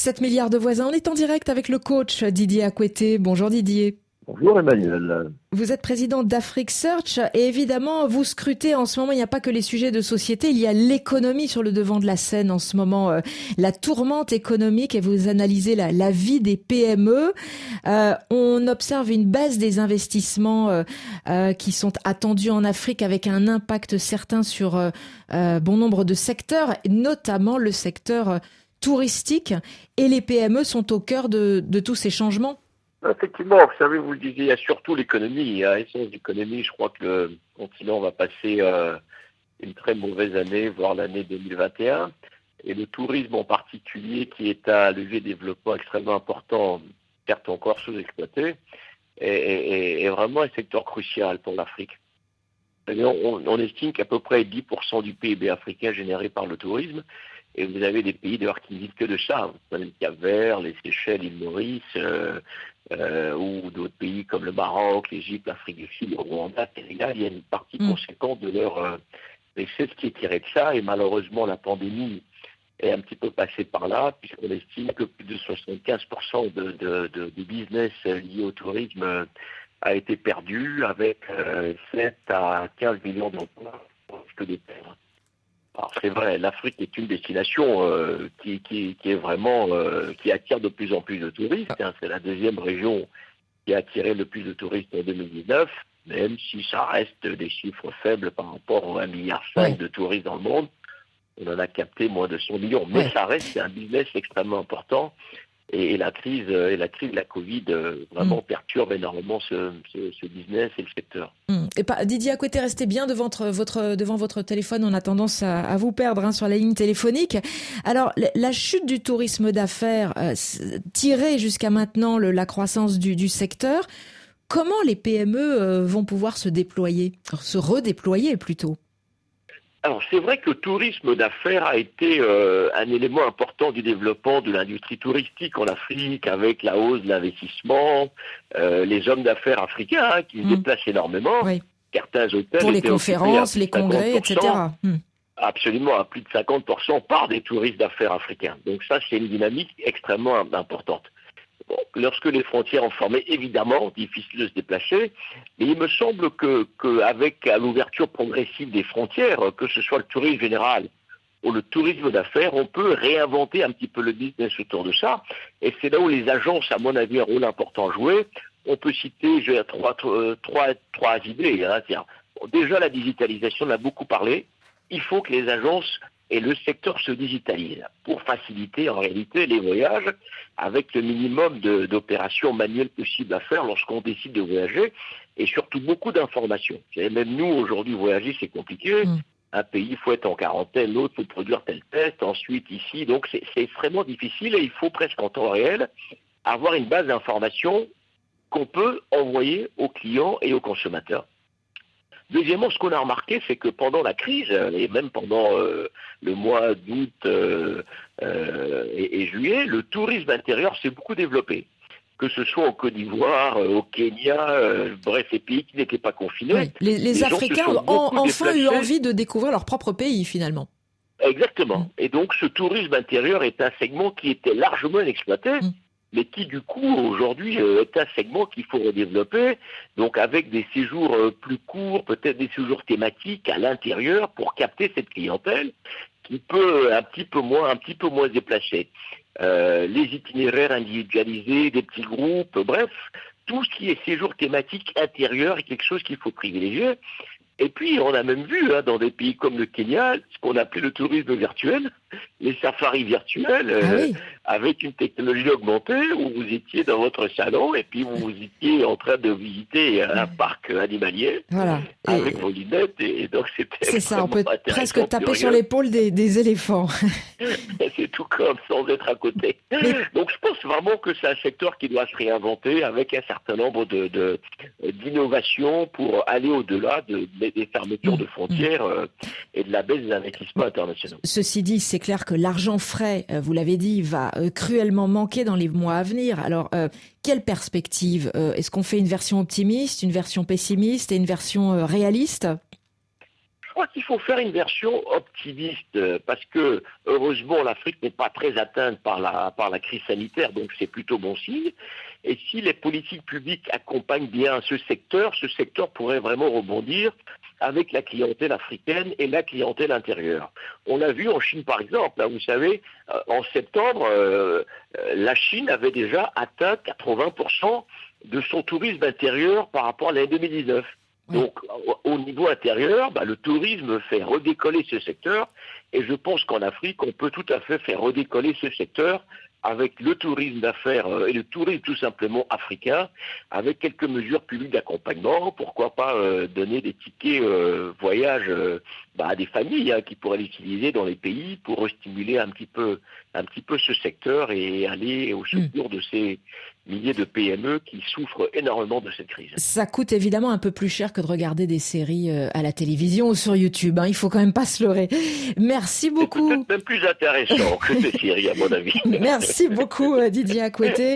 7 milliards de voisins. On est en direct avec le coach Didier Acquetté. Bonjour Didier. Bonjour Emmanuel. Vous êtes président d'Afrique Search et évidemment vous scrutez en ce moment, il n'y a pas que les sujets de société, il y a l'économie sur le devant de la scène en ce moment, euh, la tourmente économique et vous analysez la, vie des PME. Euh, on observe une baisse des investissements euh, qui sont attendus en Afrique avec un impact certain sur bon nombre de secteurs, notamment le secteur touristique et les PME sont au cœur de, tous ces changements Effectivement, vous savez, vous le disiez, il y a surtout l'économie. À l'essence d'économie, je crois que le continent va passer euh, une très mauvaise année, voire l'année 2021. Et le tourisme en particulier, qui est un levier de développement extrêmement important, certes encore sous-exploité, est, vraiment un secteur crucial pour l'Afrique. On, on, estime qu'à peu près 10% du PIB africain généré par le tourisme, et vous avez des pays d'ailleurs qui ne vivent que de ça. Vous avez le Cap-Vert, les Seychelles, l'île Maurice, euh, euh, ou d'autres pays comme le Maroc, l'Égypte, l'Afrique du Sud, le Rwanda, le Sénégal. Il y a une partie mm. conséquente de leur euh, c'est ce qui est tiré de ça. Et malheureusement, la pandémie est un petit peu passée par là, puisqu'on estime que plus de 75% de, de, de, du business lié au tourisme a été perdu, avec 7 à 15 millions d'emplois perdre c'est vrai, l'Afrique est une destination euh, qui, est vraiment euh, qui attire de plus en plus de touristes. Hein. C'est la deuxième région qui a attiré le plus de touristes en 2019, même si ça reste des chiffres faibles par rapport aux 1,5 milliard de touristes dans le monde. On en a capté moins de 100 millions, mais ça reste un business extrêmement important et, la crise et la crise de la Covid euh, vraiment mm. perturbe énormément ce, business et le secteur. Mm. Et pas, Didier côté restez bien devant votre, devant votre téléphone. On a tendance à, vous perdre hein, sur la ligne téléphonique. Alors la chute du tourisme d'affaires euh, tirée jusqu'à maintenant le, la croissance du, du secteur. Comment les PME euh, vont pouvoir se déployer, se redéployer plutôt? Alors c'est vrai que le tourisme d'affaires a été euh, un élément important du développement de l'industrie touristique en Afrique, avec la hausse de l'investissement, euh, les hommes d'affaires africains hein, qui se mm. déplacent énormément, certains hôtels pour les conférences, les congrès, etc. Mm. Absolument, à plus de 50% par des touristes d'affaires africains. Donc ça, c'est une dynamique extrêmement importante lorsque les frontières ont formé, évidemment, difficile de se déplacer, mais il me semble que, qu'avec l'ouverture progressive des frontières, que ce soit le tourisme général ou le tourisme d'affaires, on peut réinventer un petit peu le business autour de ça. Et c'est là où les agences, à mon avis, un rôle important à jouer. On peut citer trois idées. Hein. déjà, la digitalisation, on a beaucoup parlé. Il faut que les agences et le secteur se digitalise pour faciliter en réalité les voyages avec le minimum d'opérations manuelles possibles à faire lorsqu'on décide de voyager et surtout beaucoup d'informations. Même nous, aujourd'hui, voyager, c'est compliqué. Mm. Un pays, il faut être en quarantaine, l'autre, il faut produire tel test, ensuite ici. Donc, c'est extrêmement difficile et il faut presque en temps réel avoir une base d'informations qu'on peut envoyer aux clients et aux consommateurs. Deuxièmement, ce qu'on a remarqué, c'est que pendant la crise, et même pendant euh, le mois d'août euh, euh, et, juillet, le tourisme intérieur s'est beaucoup développé. Que ce soit au Côte d'Ivoire, au Kenya, bref, les pays qui n'étaient pas confinés. Les, Africains ont enfin eu envie de découvrir leur propre pays, finalement. Exactement. Mm. Et donc, ce tourisme intérieur est un segment qui était largement inexploité. Mm mais qui du coup aujourd'hui euh, est un segment qu'il faut redévelopper, donc avec des séjours euh, plus courts, peut-être des séjours thématiques à l'intérieur pour capter cette clientèle qui peut un petit peu moins, un petit peu moins déplacer. Euh, les itinéraires individualisés, des petits groupes, bref, tout ce qui est séjour thématique intérieur est quelque chose qu'il faut privilégier. Et puis, on a même vu hein, dans des pays comme le Kenya ce qu'on appelait le tourisme virtuel, les safaris virtuels, euh, ah avec une technologie augmentée où vous étiez dans votre salon et puis vous étiez en train de visiter un parc animalier avec vos lunettes. Et, donc, c'était. C'est ça, on peut presque taper sur l'épaule des, éléphants. c'est tout comme sans être à côté. Donc, je pense vraiment que c'est un secteur qui doit se réinventer avec un certain nombre de d'innovations pour aller au-delà de des fermetures de frontières euh, et de la baisse des investissements internationaux. Ceci dit, c'est clair que l'argent frais, euh, vous l'avez dit, va euh, cruellement manquer dans les mois à venir. Alors, quelle perspective Est-ce qu'on fait une version optimiste, une version pessimiste et une version réaliste? Crois qu'il faut faire une version optimiste euh, parce que heureusement l'Afrique n'est pas très atteinte par la, par la crise sanitaire, donc c'est plutôt bon signe. Et si les politiques publiques accompagnent bien ce secteur, ce secteur pourrait vraiment rebondir avec la clientèle africaine et la clientèle intérieure. On l'a vu en Chine par exemple. Hein, vous savez, euh, en septembre, euh, la Chine avait déjà atteint 80% de son tourisme intérieur par rapport à l'année 2019. Donc, au niveau intérieur, bah, le tourisme fait redécoller ce secteur, et je pense qu'en Afrique, on peut tout à fait faire redécoller ce secteur avec le tourisme d'affaires euh, et le tourisme tout simplement africain, avec quelques mesures publiques d'accompagnement. Pourquoi pas euh, donner des tickets euh, voyage bah, à des familles hein, qui pourraient l'utiliser dans les pays pour stimuler un petit peu, un petit peu ce secteur et aller au hmm. secours de ces milliers de PME qui souffrent énormément de cette crise. Ça coûte évidemment un peu plus cher que de regarder des séries à la télévision ou sur YouTube. Hein. Il faut quand même pas se leurrer. Merci beaucoup. C'est peut-être même plus intéressant que ces séries, à mon avis. Merci beaucoup, Didier Acoueté.